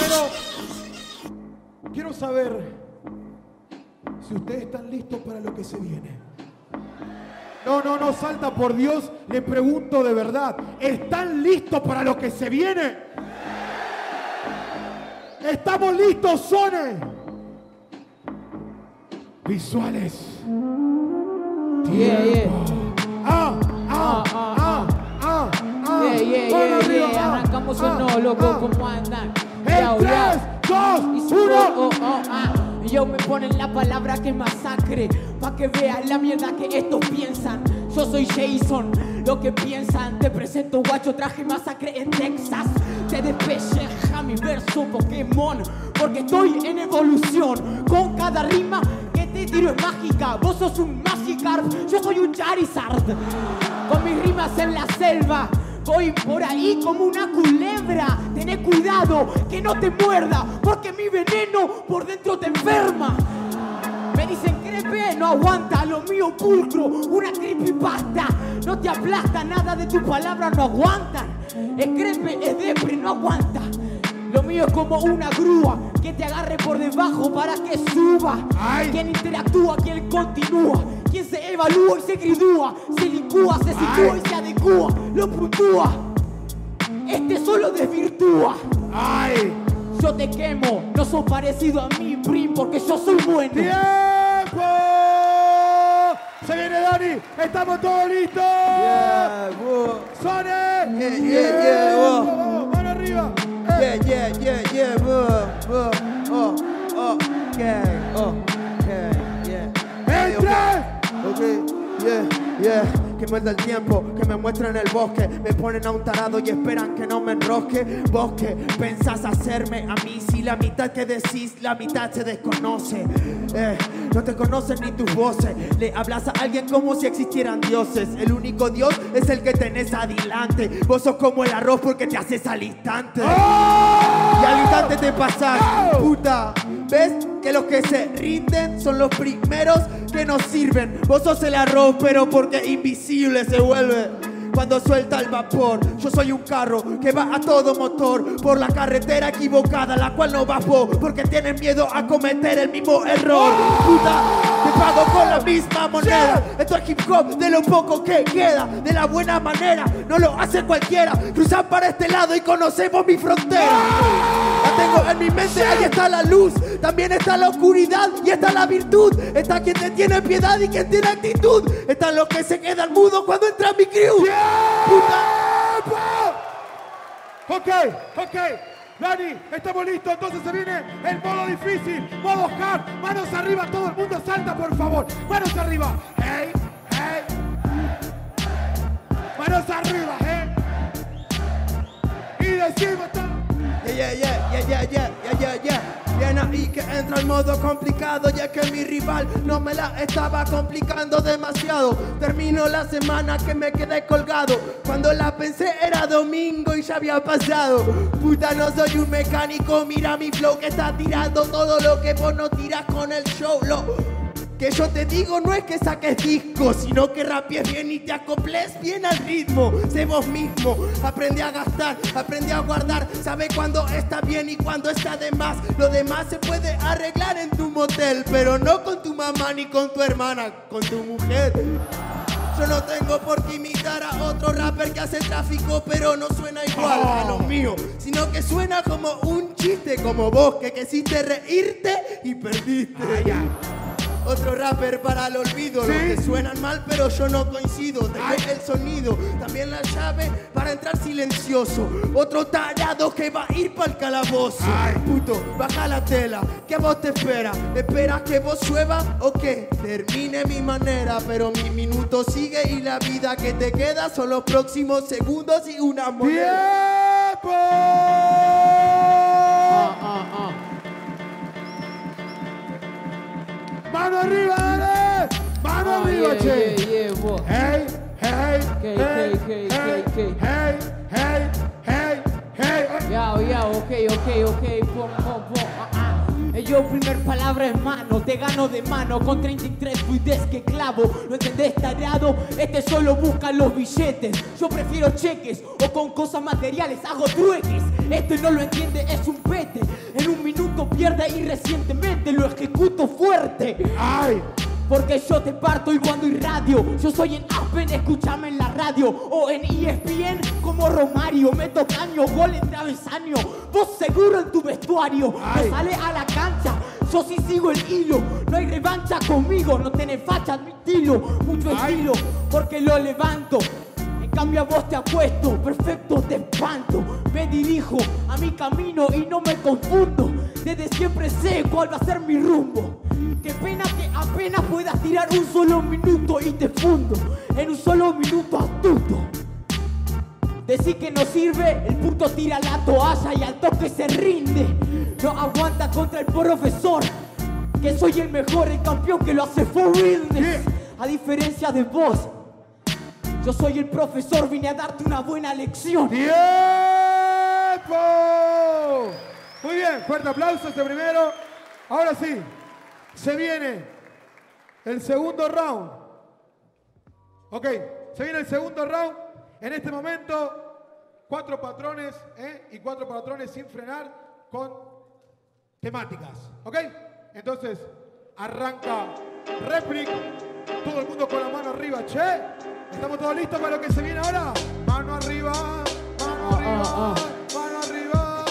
Pero quiero saber si ustedes están listos para lo que se viene. No, no, no, salta por Dios. Le pregunto de verdad. ¿Están listos para lo que se viene? ¿Estamos listos, Sone? Visuales. Yeah, yeah. Yeah, yeah, yeah, arriba, yeah. ah, Arrancamos o no, loco, ah. ¿cómo andan? En Yao, tres, yao. dos, Y si uno. oh, oh, oh, ah. Yo me ponen la palabra que masacre Pa' que vean la mierda que estos piensan Yo soy Jason, lo que piensan Te presento guacho, traje masacre en Texas Te despelleja mi verso Pokémon Porque estoy en evolución Con cada rima que te tiro es mágica Vos sos un Magikarp, yo soy un Charizard Con mis rimas en la selva Voy por ahí como una culebra. Tené cuidado que no te muerda, porque mi veneno por dentro te enferma. Me dicen crepe, no aguanta lo mío pulcro, una creepypasta. No te aplasta, nada de tu palabra no aguantan. El crepe es depre, no aguanta. Lo mío es como una grúa que te agarre por debajo para que suba. Ay. Quien interactúa, quien continúa, quien se evalúa y se gridúa, se licúa, se sitúa y se lo puntúa. Este solo desvirtúa. ¡Ay! Yo te quemo, no sos parecido a mí, Prim, porque yo soy bueno. ¡Tiempo! Se viene Dani, estamos todos listos. Yeah. Sone. Yeah, yeah, yeah, whoa. Vamos, mano arriba. Eh. Yeah, yeah, yeah, yeah, whoa, whoa, oh, oh, okay, oh, okay, yeah. En Ok, tres. Ok, yeah, yeah. Que muerda el tiempo, que me muestren el bosque. Me ponen a un tarado y esperan que no me enrosque. Bosque, pensás hacerme a mí. Si la mitad que decís, la mitad se desconoce. Eh, no te conocen ni tus voces. Le hablas a alguien como si existieran dioses. El único Dios es el que tenés adelante. Vos sos como el arroz porque te haces al instante. Y al instante te pasas, puta. ¿Ves que los que se rinden son los primeros que nos sirven? Vos sos el arroz, pero porque invisible se vuelve. Cuando suelta el vapor, yo soy un carro que va a todo motor por la carretera equivocada, la cual no vos, porque tienes miedo a cometer el mismo error. Puta, te pago con la misma moneda. Esto es hip hop de lo poco que queda, de la buena manera, no lo hace cualquiera. Cruzar para este lado y conocemos mi frontera. La tengo en mi mente, ahí está la luz, también está la oscuridad y está la virtud. Está quien te tiene piedad y quien tiene actitud. Están los que se quedan mudos cuando entra mi crew. Ok, ok. Dani, estamos listos. Entonces se viene el modo difícil, modo hard. Manos arriba, todo el mundo salta, por favor. Manos arriba. Hey, hey. Manos arriba, eh. Y decimos. Yeah, yeah, yeah, yeah, yeah, yeah, yeah. Bien ahí que entra el modo complicado, ya que mi rival no me la estaba complicando demasiado. Termino la semana que me quedé colgado. Cuando la pensé era domingo y ya había pasado. Puta, no soy un mecánico, mira mi flow que está tirando todo lo que vos no tiras con el show. Lo que yo te digo no es que saques discos, sino que rapies bien y te acoples bien al ritmo. Sé vos mismo, aprende a gastar, aprende a guardar, sabe cuándo está bien y cuándo está de más. Lo demás se puede arreglar en tu motel, pero no con tu mamá ni con tu hermana, con tu mujer. Yo no tengo por qué imitar a otro rapper que hace tráfico, pero no suena igual a lo mío, sino que suena como un chiste, como vos que quisiste reírte y perdiste. Otro rapper para el olvido. Sí. Los que suenan mal, pero yo no coincido. Tengo el sonido, también la llave para entrar silencioso. Otro tarado que va a ir para el calabozo. Ay. Puto, baja la tela. ¿Qué vos te espera? ¿Esperas que vos llueva o que termine mi manera? Pero mi minuto sigue y la vida que te queda son los próximos segundos y una moneda. ¡Tiempo! ¡Mano arriba, dale! ¡Mano Ah, arriba, yeah, che! yeah, yeah. ¡Hey, hey, K, hey, K, hey, K, K. hey, hey, hey, hey! Ya, ya, ok, ok, ok, pom, pom, pom, ah, ah. Yo primer palabra en mano, te gano de mano con 33 fluidez que clavo. ¿No entendés, tareado? Este solo busca los billetes. Yo prefiero cheques o con cosas materiales hago trueques. Este no lo entiende, es un pete. En un minuto pierde y recientemente lo ejecuto fuerte. ¡Ay! Porque yo te parto y cuando hay radio Yo soy en Aspen, escúchame en la radio O en ESPN como Romario Meto caño, gol en travesaño Vos seguro en tu vestuario. No sale a la cancha Yo sí sigo el hilo No hay revancha conmigo No tenés facha, admitilo Mucho Ay. estilo Porque lo levanto en cambio a vos te apuesto, perfecto te espanto. Me dirijo a mi camino y no me confundo. Desde siempre sé cuál va a ser mi rumbo. Qué pena que apenas puedas tirar un solo minuto y te fundo. En un solo minuto astuto. Decir que no sirve, el puto tira la toalla y al toque se rinde. No aguanta contra el profesor Que soy el mejor, el campeón que lo hace for realness A diferencia de vos yo soy el profesor, vine a darte una buena lección. ¡Tiempo! Muy bien, fuerte aplauso este primero. Ahora sí, se viene el segundo round. Ok, se viene el segundo round. En este momento, cuatro patrones ¿eh? y cuatro patrones sin frenar con temáticas. ¿Ok? Entonces, arranca Replic. Todo el mundo con la mano arriba, che. ¿Estamos todos listos para lo que se viene ahora? Mano arriba, mano arriba, ah, mano arriba,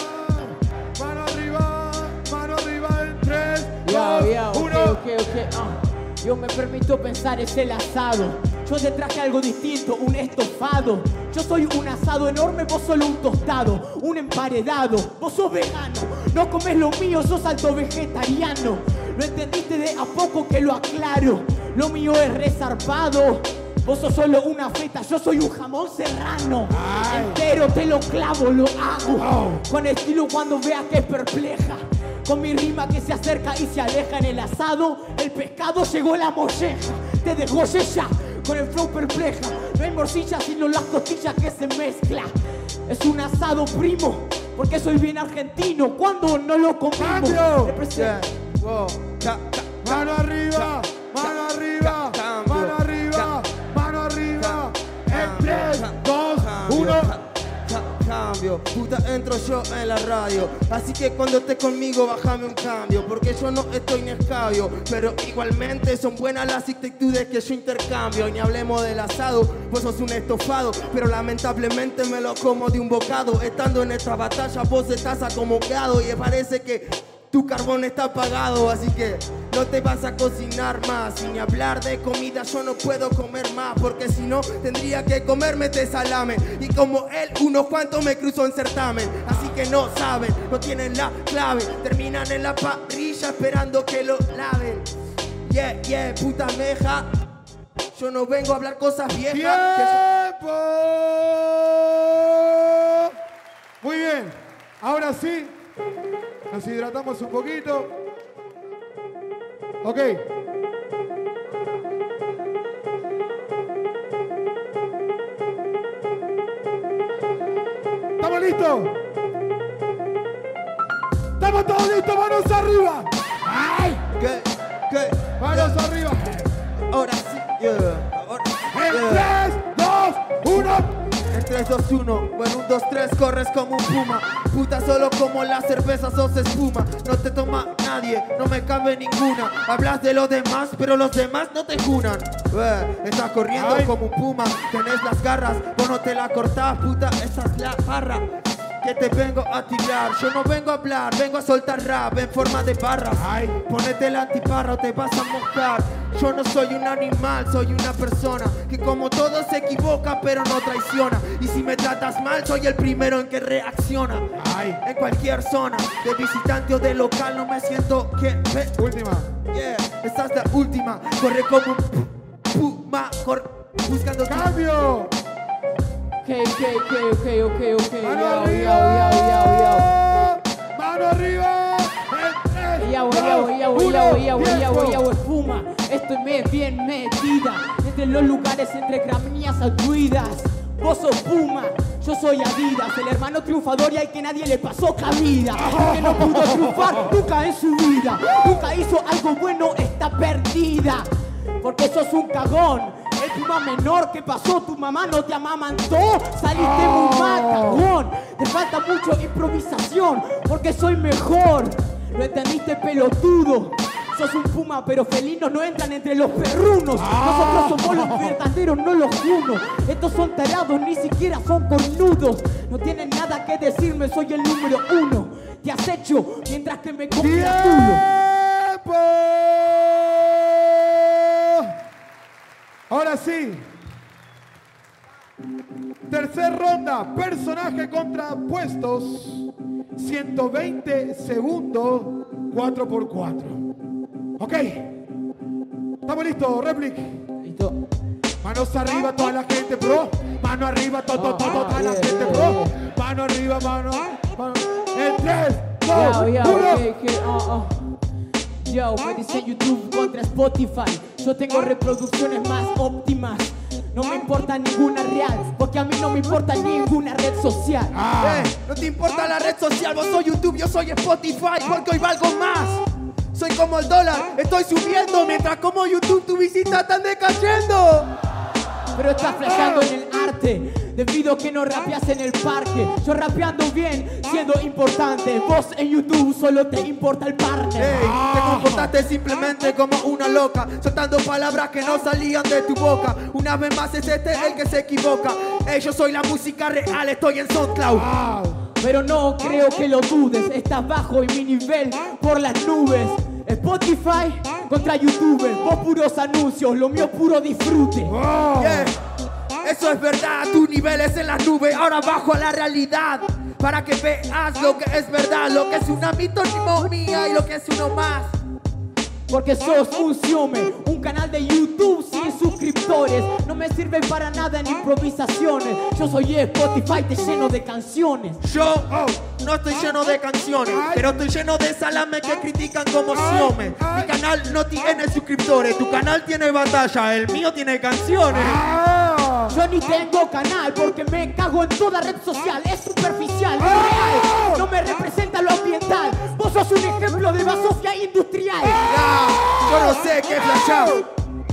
mano arriba, mano arriba en 3, Ya, 2, ya, ok, 1. ok, ok. ah. Yo me permito pensar, es el asado. Yo te traje algo distinto, un estofado. Yo soy un asado enorme, vos solo un tostado, un emparedado. Vos sos vegano, no comes lo mío, sos alto vegetariano. Lo entendiste de a poco que lo aclaro. Lo mío es resarpado. Vos sos solo una feta, yo soy un jamón serrano. Ay. Entero te lo clavo, lo hago. Wow. Con estilo cuando veas que es perpleja. Con mi rima que se acerca y se aleja en el asado, el pescado llegó la molleja. Te dejó ya con el flow perpleja. No hay morcilla sino las costillas que se mezcla. Es un asado primo, porque soy bien argentino. Cuando no lo ca- Mano arriba, mano arriba, Cambio, puta entro yo en la radio. Así que cuando estés conmigo bájame un cambio Porque yo no estoy ni escabio Pero igualmente son buenas las actitudes que yo intercambio. Y ni hablemos del asado, vos sos un estofado Pero lamentablemente me lo como de un bocado. Estando en esta batalla vos estás acomodado Y parece que tu carbón está apagado, así que no te vas a cocinar más. Ni hablar de comida, yo no puedo comer más. Porque si no, tendría que comerme este salame. Y como él, unos cuantos me cruzó en certamen. Así que no saben, no tienen la clave. Terminan en la parrilla esperando que lo laven. Yeah, yeah, puta meja. Yo no vengo a hablar cosas viejas. que yo- ¡Tiempo! Muy bien, ahora sí, nos hidratamos un poquito. Ok. ¿Estamos listos? ¿Estamos todos listos? ¡Manos arriba! ¡Ay! ¿Qué? ¿Qué? ¡Manos arriba! Ahora sí, yeah. Ahora, En yeah. 3, 2, 1. En 3, 2, 1, bueno, 1, 2, 3, corres como un puma. Puta, solo como la cerveza sos espuma. No te toma nadie, no me cabe ninguna. Hablas de los demás, pero los demás no te junan. Eh, estás corriendo Ay. como un puma, tenés las garras, vos no te la cortás, puta, esa es la barra. que te vengo a tirar. Yo no vengo a hablar, vengo a soltar rap en forma de barras. Ay. Ponete el antiparra o te vas a mojar. Yo no soy un animal, soy una persona que como todo se equivoca pero no traiciona. Y si me tratas mal, soy el primero en que reacciona. Ay. En cualquier zona, de visitante o de local, no me siento que... me- Última. Yeah, esta es la última. Corre como un puma, corre buscando ¡Cambio! Ok, ok, ok, ok, ok, ok. ¡Mano Yo, arriba! yo, yo, yo, yo. ¡Mano arriba! En tres, Ya voy, dos, ya voy, ya voy, ya uno, voy, ya voy, ya voy, ya tiempo. voy, espuma. Me- bien metida entre los lugares entre gramíneas druidas. Vos sos Puma, yo soy Adidas, el hermano triunfador y al que nadie le pasó cabida. Que no pudo triunfar nunca en su vida, nunca hizo algo bueno, está perdida. Porque sos un cagón, el Puma menor que pasó, tu mamá no te amamantó, saliste muy mal, cagón. Te falta mucho improvisación, porque soy mejor. ¿Lo entendiste, pelotudo? Sos un puma, pero felinos no entran entre los perrunos. Nosotros somos los verdaderos, no los unos. Estos son tarados, ni siquiera son cornudos. No tienen nada que decirme, soy el número uno. Te acecho mientras que me. ¡Tiempo! Ahora sí. Tercer ronda, personaje contrapuestos. 120 segundos, 4 por 4 Ok. Estamos listos, Replic. Listo. Manos arriba, toda la gente, bro. Mano arriba, todo, todo, toda la gente, bro. Mano arriba, mano. mano. En 3, 2, Yo, yo, 1. que, que, oh, oh. Yo, dice YouTube contra Spotify. Yo tengo reproducciones más óptimas. No me importa ninguna real, porque a mí no me importa ninguna red social. Ah. Eh, no te importa la red social, vos soy YouTube, yo soy Spotify, porque hoy valgo más. Soy como el dólar, estoy subiendo, mientras como YouTube tu visita están decayendo. Pero estás flasheando en el arte, debido a que no rapeas en el parque. Yo rapeando bien, siendo importante. Vos en YouTube solo te importa el partner. Ey, te comportaste simplemente como una loca, soltando palabras que no salían de tu boca. Una vez más es este el que se equivoca. Ey, yo soy la música real, estoy en SoundCloud. Pero no creo que lo dudes, estás bajo en mi nivel por las nubes. Spotify contra YouTube, vos puros anuncios, lo mío puro disfrute. Yeah. Eso es verdad, tu nivel es en las nubes, ahora bajo a la realidad. Para que veas lo que es verdad, lo que es una mía y lo que es uno más. Porque sos un Xiome, un canal de YouTube sin suscriptores. No me sirve para nada en improvisaciones. Yo soy Spotify, te lleno de canciones. Yo no estoy lleno de canciones, pero estoy lleno de salame que critican como Xiome. Mi canal no tiene suscriptores, tu canal tiene batalla, el mío tiene canciones. Yo ni tengo canal porque me cago en toda red social. Es superficial, no es real. No me representa lo ambiental. Vos sos un ejemplo de basofia industrial. Ya, yo no sé qué flashar.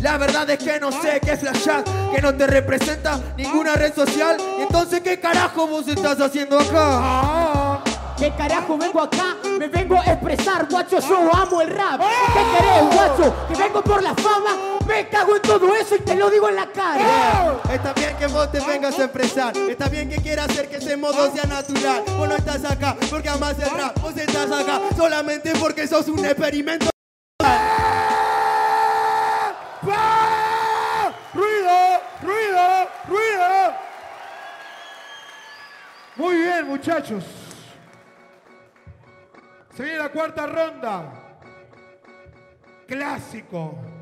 La verdad es que no sé qué flashar, que no te representa ninguna red social. Entonces, ¿qué carajo vos estás haciendo acá? ¿Qué carajo vengo acá? Me vengo a expresar, guacho, yo amo el rap. ¿Qué querés, guacho? Que vengo por la fama. Me cago en todo eso y te lo digo en la cara. Está bien que vos te vengas a expresar, está bien que quieras hacer que ese modo sea natural. Vos no estás acá porque amas el rap, vos estás acá solamente porque sos un experimento. ¡Ruido! ¡Ruido! ¡Ruido! Muy bien, muchachos. Se viene la cuarta ronda. Clásico.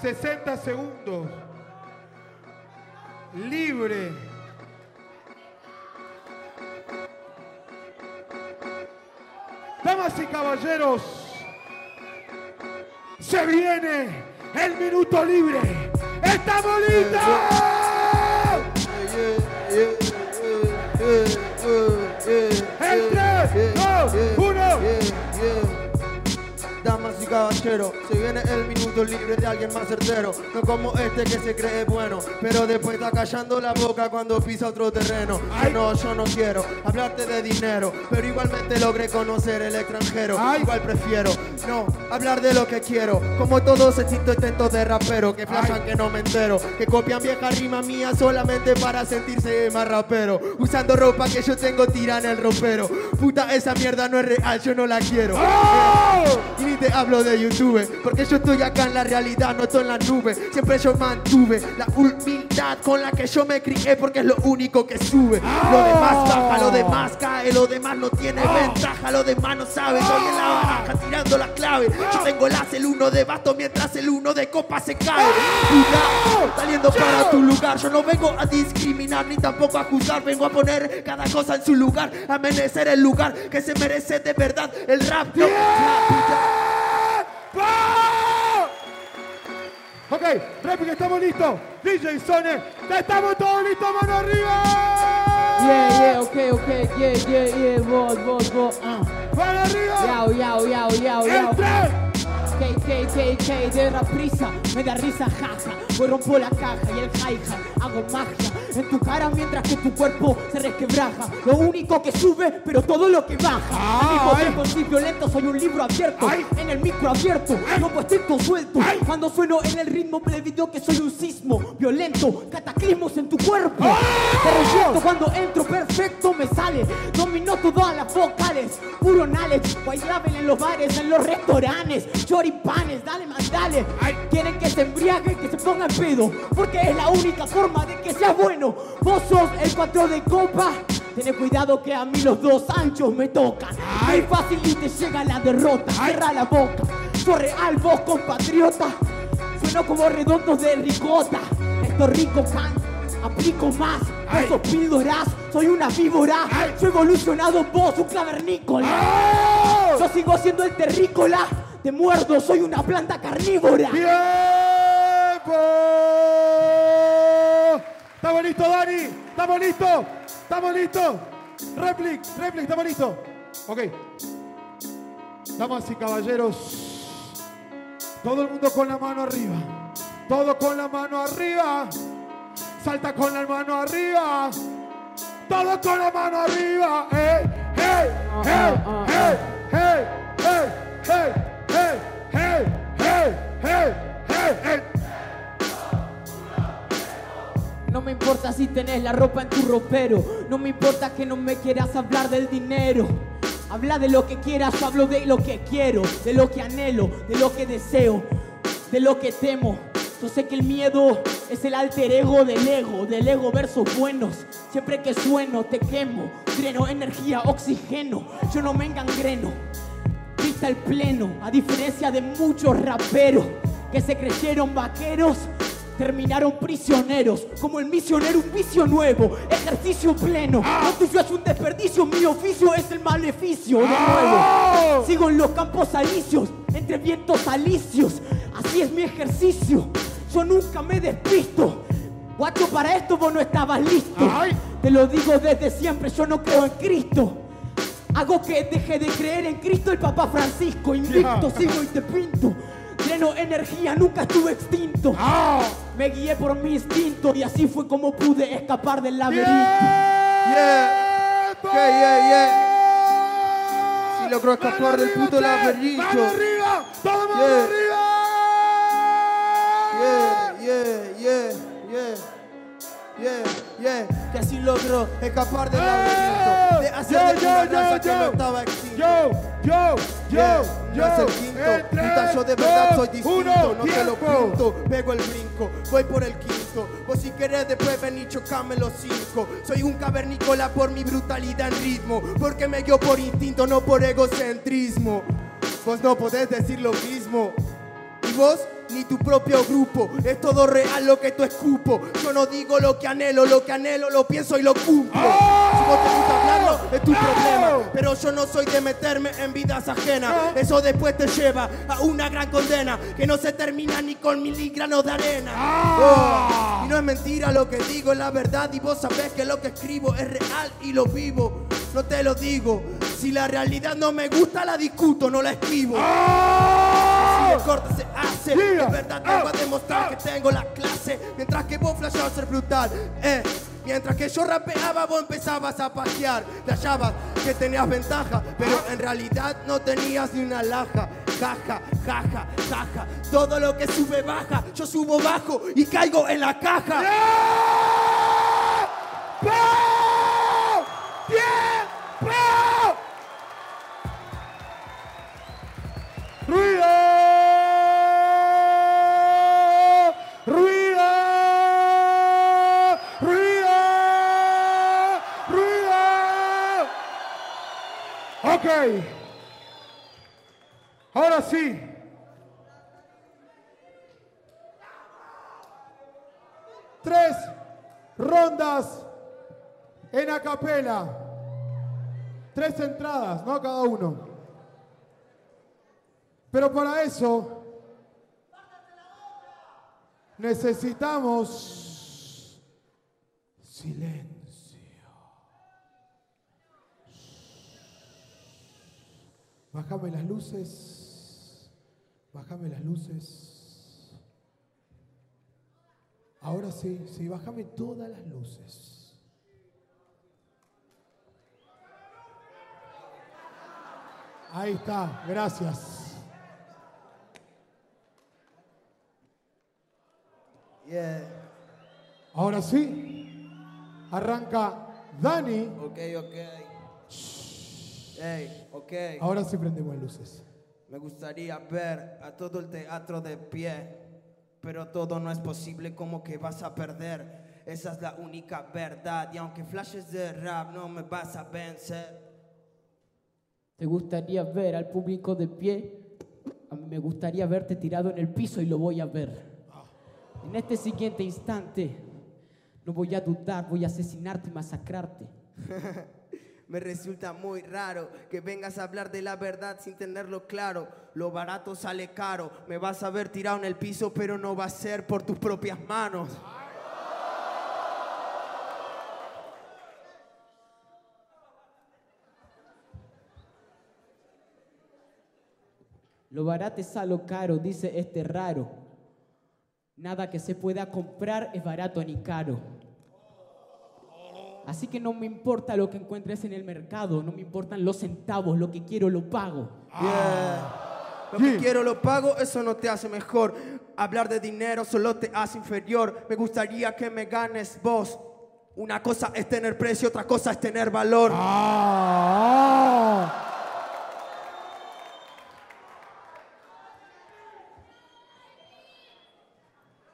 60 segundos. Libre. Damas y caballeros, se viene el minuto libre. ¡Estamos listos! En tres, dos, uno. Damas y caballero, se viene el minuto libre de alguien más certero. No como este que se cree bueno, pero después está callando la boca cuando pisa otro terreno. Que no, yo no quiero hablarte de dinero, pero igualmente logré conocer el extranjero. Igual prefiero no hablar de lo que quiero, como todos estos intentos de rapero que flashan que no me entero, que copian vieja rima mía solamente para sentirse más rapero, usando ropa que yo tengo tira en el ropero. Puta, esa mierda no es real, yo no la quiero. Y ni te hablo de YouTube, porque yo estoy acá en la realidad, no estoy en la nube. Siempre yo mantuve la humildad con la que yo me crié, porque es lo único que sube. Lo demás baja, lo demás cae, lo demás no tiene ventaja, lo demás no sabe. Estoy en la baraja tirando la clave. Yo tengo el el uno de basto, mientras el uno de copa se cae. Puta, saliendo para tu lugar, yo no vengo a discriminar ni tampoco a juzgar, vengo a poner cada cosa en su lugar, a merecer el lugar que se merece de verdad el rap. No, Ok, réplica, estamos listos. DJ Sone, estamos todos listos, mano arriba. Yeah, yeah, ok, ok, yeah, yeah, yeah, vos, vos, vos, uh. Mano arriba. Yao, yao, yao, yao, yao. El tres. K, K, K, K, de la prisa, me da risa, jaja. Voy rompo la caja y el hi-hat, hago magia en tu cara mientras que tu cuerpo se resquebraja. Lo único que sube, pero todo lo que baja. Al mismo Ay. tiempo violento, soy un libro abierto, Ay. en el micro abierto, no pues tengo suelto. Cuando sueno en el ritmo me video que soy un sismo violento, cataclismos en tu cuerpo. Te cuando entro, perfecto me sale. Domino todas las vocales, puro knowledge. En los bares, en los restaurantes, choripanes, dale más, dale. Quieren que se embriague, que se ponga en pedo, porque es la única forma de que sea bueno. Vos sos el cuatro de copa. Ten cuidado que a mí los dos anchos me tocan. Muy fácil y te llega la derrota. Cierra la boca. Soy real, vos compatriota. Sueno como redondos de ricota. Esto rico can, aplico más. Sos píldoras, soy una víbora. Soy evolucionado, vos un cavernícola. Yo sigo siendo el terrícola. Te muerdo, soy una planta carnívora. ¡Tiempo! ¿Estamos listos, Dani? ¿Estamos listos? ¿Estamos listos? Replic, replic, ¿estamos listos? Ok. Damas y caballeros, todo el mundo con la mano arriba. Todo con la mano arriba. Salta con la mano arriba. Todo con la mano arriba. ¡Eh! hey, hey, hey, hey, hey, hey. No me importa si tenés la ropa en tu ropero. No me importa que no me quieras hablar del dinero. Habla de lo que quieras, yo hablo de lo que quiero, de lo que anhelo, de lo que deseo, de lo que temo. Yo sé que el miedo es el alter ego del ego, del ego versos buenos. Siempre que sueno te quemo, dreno energía, oxígeno. Yo no me engangreno pista el pleno, a diferencia de muchos raperos que se creyeron vaqueros, terminaron prisioneros, como el misionero un vicio nuevo, ejercicio pleno, lo tuyo es un desperdicio, mi oficio es el maleficio de nuevo. Sigo en los campos alicios, entre vientos alicios, así es mi ejercicio, yo nunca me despisto. Guacho, para esto vos no estabas listo. Te lo digo desde siempre, yo no creo en Cristo. Hago que deje de creer en Cristo el Papa Francisco. Invicto, sigo y te pinto. Lleno energía, nunca estuve extinto. Me guié por mi instinto y así fue como pude escapar del laberinto. Yeah. Yeah. Si logró escapar del puto laberinto. ¡Mano arriba! ¡Todo mano Yeah. arriba! Yeah, yeah, yeah, yeah. Yeah, que así logró escapar del laberinto, de hacer Yo, yo, raza yo, que yo. no estaba extinto. Yo, yo, yo, Yeah, yo. no es el quinto, En tres, yo de verdad dos, soy distinto, uno, no te lo tiempo. pinto, pego el brinco, voy por el quinto, vos si querés después ven y chocame los cinco, soy un cavernícola por mi brutalidad en ritmo, porque me guío por instinto, no por egocentrismo, vos no podés decir lo mismo, y vos ni tu propio grupo, es todo real lo que tú escupo, yo no digo lo que anhelo, lo que anhelo lo pienso y lo cumplo, si vos te gusta hablarlo es tu problema, pero yo no soy de meterme en vidas ajenas, eso después te lleva a una gran condena que no se termina ni con miligranos de arena. Oh, y no es mentira lo que digo, es la verdad. Y vos sabés que lo que escribo es real y lo vivo. No te lo digo, si la realidad no me gusta la discuto, no la escribo. El corte se hace. De verdad a Ah. demostrar Ah. que tengo la clase. Mientras que vos flasheabas ser brutal. Eh. Mientras que yo rapeaba, vos empezabas a pasear. Flasheabas que tenías ventaja, pero en realidad no tenías ni una laja. Jaja, jaja, jaja. Todo lo que sube baja, yo subo bajo y caigo en la caja. Ok. Ahora sí. Tres rondas en acapela. Tres entradas, ¿no? Cada uno. Pero para eso necesitamos silencio. Bájame las luces. Bájame las luces. Ahora sí, sí, bájame todas las luces. Ahí está, gracias. Yeah. Ahora sí, arranca Dani. Ok, ok. Hey, ok. Ahora sí prendemos luces. Me gustaría ver a todo el teatro de pie, pero todo no es posible como que vas a perder. Esa es la única verdad y aunque flashes de rap no me vas a vencer. ¿Te gustaría ver al público de pie? A mí me gustaría verte tirado en el piso y lo voy a ver. En este siguiente instante, no voy a dudar, voy a asesinarte y masacrarte. Me resulta muy raro que vengas a hablar de la verdad sin tenerlo claro. Lo barato sale caro. Me vas a ver tirado en el piso, pero no va a ser por tus propias manos. Lo barato es a lo caro, dice este raro. Nada que se pueda comprar es barato ni caro. Así que no me importa lo que encuentres en el mercado, no me importan los centavos, lo que quiero lo pago. Yeah. Lo que quiero lo pago, eso no te hace mejor. Hablar de dinero solo te hace inferior. Me gustaría que me ganes vos. Una cosa es tener precio, otra cosa es tener valor. Ah.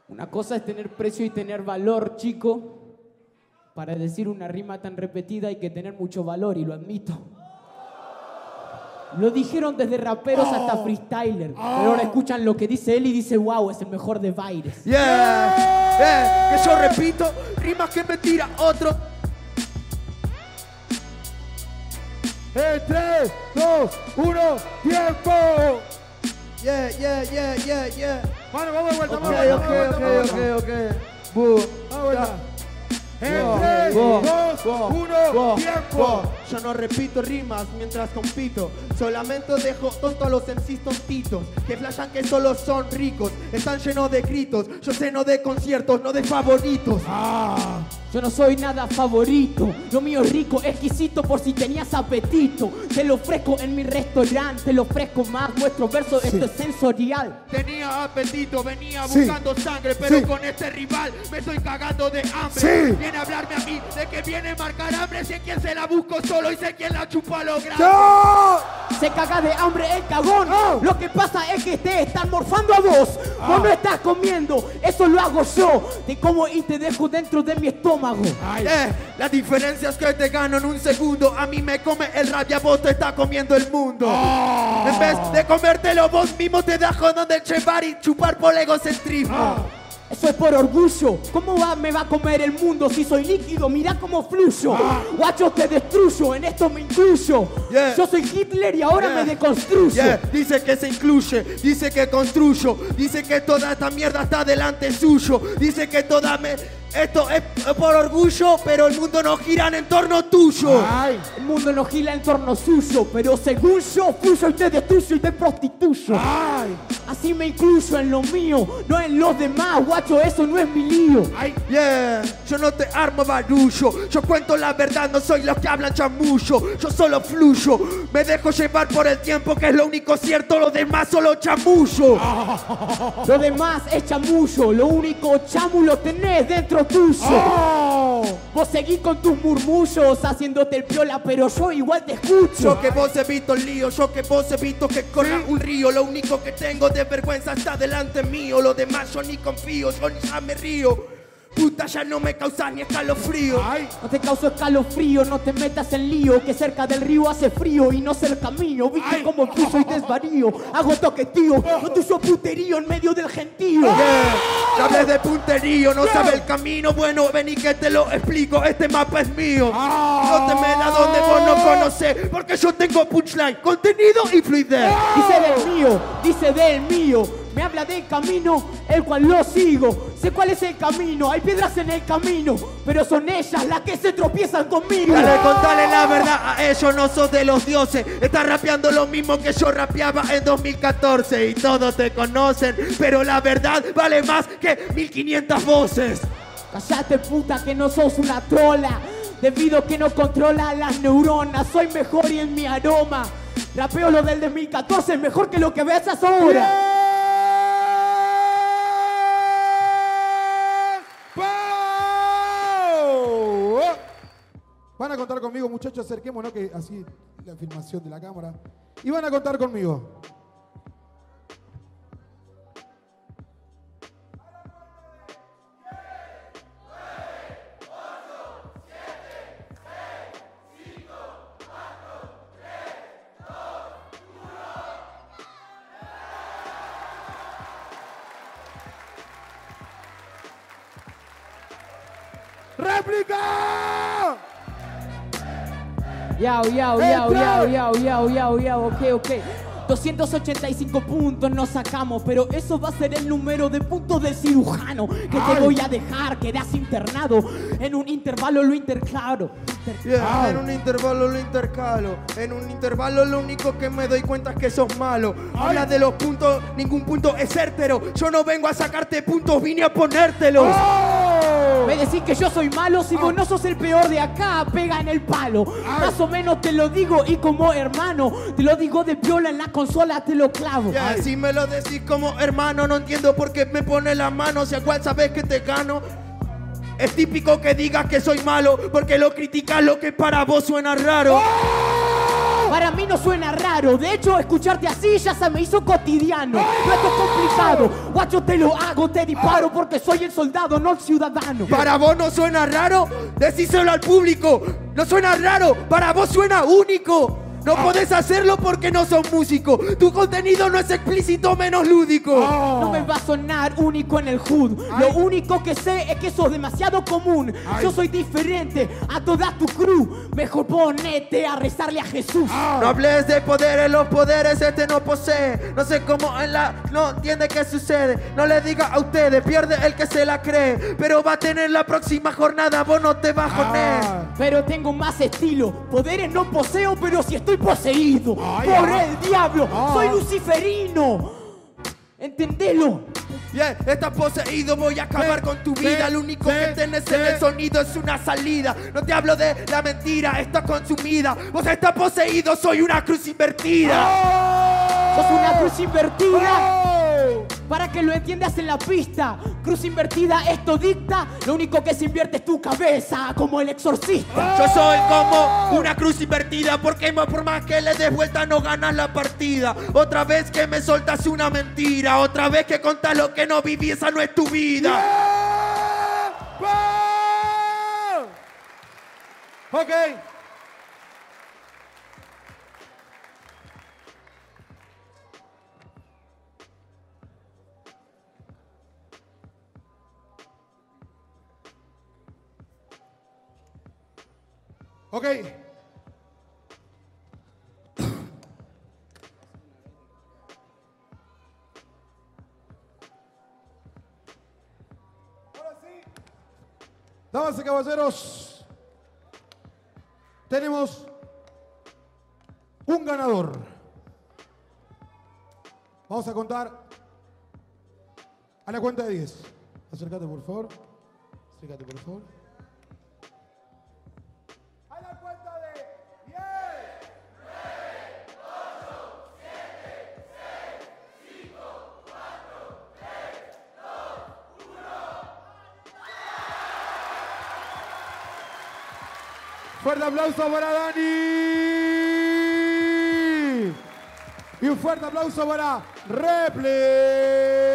Una cosa es tener precio y tener valor, chico. Para decir una rima tan repetida hay que tener mucho valor y lo admito. Lo dijeron desde raperos hasta freestyler. Pero ahora escuchan lo que dice él y dice, wow, es el mejor de Baires. Yeah. Yeah. Que yo repito, rimas que me tira otro. En 3, 2, 1, tiempo. Yeah, yeah, yeah, yeah, yeah. Mano, vamos de vuelta, Ok, vamos de ok, vuelta, ok, vamos de ok, vuelta. ok. Bu. Vamos vuelta. En Wow, 3, wow, 2, wow, 1, wow, tiempo. Yo no repito rimas mientras compito. Solamente dejo tonto a los MCs tontitos. Que flashan que solo son ricos. Están llenos de gritos. Yo lleno de conciertos, no de favoritos. Ah. Yo no soy nada favorito, lo mío es rico, exquisito por si tenías apetito. Te lo ofrezco en mi restaurante, te lo ofrezco más, vuestro verso, esto es sensorial. Tenía apetito, venía Sí. buscando sangre, pero Sí. con este rival me estoy cagando de hambre. Viene a hablarme a mí de que viene a marcar hambre, sé quién se la busco solo y sé quién la chupa lo grande. ¡Yo! Se caga de hambre el cagón. Oh. Lo que pasa es que te están morfando a vos. Vos no estás comiendo, eso lo hago yo. Te como y te dejo dentro de mi estómago. Eh, la diferencia es que te gano en un segundo. A mí me come el rap y a vos te está comiendo el mundo. En vez de comértelo vos mismo, te dejo donde chevar y chupar por el egocentrismo. Eso es por orgullo. ¿Cómo va, me va a comer el mundo si soy líquido? Mira cómo fluyo. Guacho, te destruyo, en esto me incluyo. Yeah. Yo soy Hitler y ahora Yeah. me deconstruyo. Yeah, Dice que se incluye, dice que construyo, dice que toda esta mierda está delante suyo, dice que toda me Esto es por orgullo, pero el mundo no gira en torno tuyo. Ay, El mundo no gira en torno suyo, pero según yo, fluyo y te destruyo y te prostituyo. ay, Así me incluyo en lo mío, no en los demás, guacho, eso no es mi lío. ay. Yeah, yo no te armo barullo, yo cuento la verdad, no soy los que hablan chamullo, yo solo fluyo, me dejo llevar por el tiempo que es lo único cierto, lo demás solo chamullo. Lo demás es chamullo, lo único chamu lo tenés dentro Oh. Vos seguís con tus murmullos, haciéndote el piola, pero yo igual te escucho. Yo que vos he visto el lío, yo que vos he visto que corra un río, lo único que tengo de vergüenza está delante mío, lo demás yo ni confío, yo ni ya me río. Puta, ya no me causas ni escalofrío. Ay, No te causo escalofrío, no te metas en lío, que cerca del río hace frío y no sé el camino. Viste Ay. cómo fluyo y desvarío, hago toquetío, no tuyo puterío en medio del gentío. Yeah. Ya hablé de punterío, no sabe el camino. Bueno, ven y que te lo explico. Este mapa es mío. No te metas donde vos no conocés. Porque yo tengo punchline, contenido y fluidez. Dice del mío, dice del mío. Me habla del camino, el cual lo sigo. Sé cuál es el camino, hay piedras en el camino, pero son ellas las que se tropiezan conmigo. Dale, contale la verdad a ellos, no sos de los dioses. Estás rapeando lo mismo que yo rapeaba en 2014 y todos te conocen. Pero la verdad vale más que 1500 voces. Callate puta que no sos una trola Debido que no controla las neuronas Soy mejor y en mi aroma Rapeo lo del 2014 es mejor que lo que ves ahora. Van a contar conmigo, muchachos, acerquémonos que así la filmación de la cámara. Y van a contar conmigo. ¡Réplica! Yao, yao, yao, yao, yao, yao, yao, yao, ok, ok 285 puntos nos sacamos, pero eso va a ser el número de puntos del cirujano que te voy a dejar, quedas internado en un intervalo lo interclaro. Yeah, en un intervalo lo intercalo. En un intervalo lo único que me doy cuenta es que sos malo. Habla de los puntos, ningún punto es certero. Yo no vengo a sacarte puntos, vine a ponértelos. Me decís que yo soy malo, si vos no sos el peor de acá, pega en el palo. Más o menos te lo digo y como hermano, te lo digo de viola en la consola, te lo clavo. Yeah, si me lo decís como hermano, no entiendo por qué me pone la mano. Si a cual sabes que te gano. Es típico que digas que soy malo porque lo criticas lo que para vos suena raro. Para mí no suena raro, de hecho escucharte así ya se me hizo cotidiano. No es complicado, guacho te lo hago, te disparo porque soy el soldado, no el ciudadano. Para vos no suena raro, decíselo al público. No suena raro, para vos suena único. No podés hacerlo porque no sos músico. Tu contenido no es explícito menos lúdico. No me va a sonar único en el hood. Lo único que sé es que sos demasiado común. Yo soy diferente a toda tu crew. Mejor ponete a rezarle a Jesús. No hables de poderes, los poderes este no posee. No sé cómo en la. No entiende qué sucede. No le diga a ustedes, pierde el que se la cree. Pero va a tener la próxima jornada, vos no te bajones. Pero tengo más estilo. Poderes no poseo, pero si estoy poseído Ay, por ah. el diablo. Ah. Soy luciferino. Entendelo. Bien, estás poseído, voy a acabar con tu vida. Lo único que tenés en el sonido es una salida. No te hablo de la mentira, está consumida. Vos estás poseído, soy una cruz invertida. Sos una cruz invertida. Para que lo entiendas en la pista, cruz invertida esto dicta, lo único que se invierte es tu cabeza, como el exorcista. Yo soy como una cruz invertida porque más por más que le des vuelta no ganas la partida. Otra vez que me soltas una mentira, otra vez que contás lo que no viví, esa no es tu vida. Ok. Ok. Ahora. Damas y caballeros, tenemos un ganador. Vamos a contar a la cuenta de 10. Acércate, por favor. Acércate, por favor. Aplauso para Dani. Y un fuerte aplauso para Replay.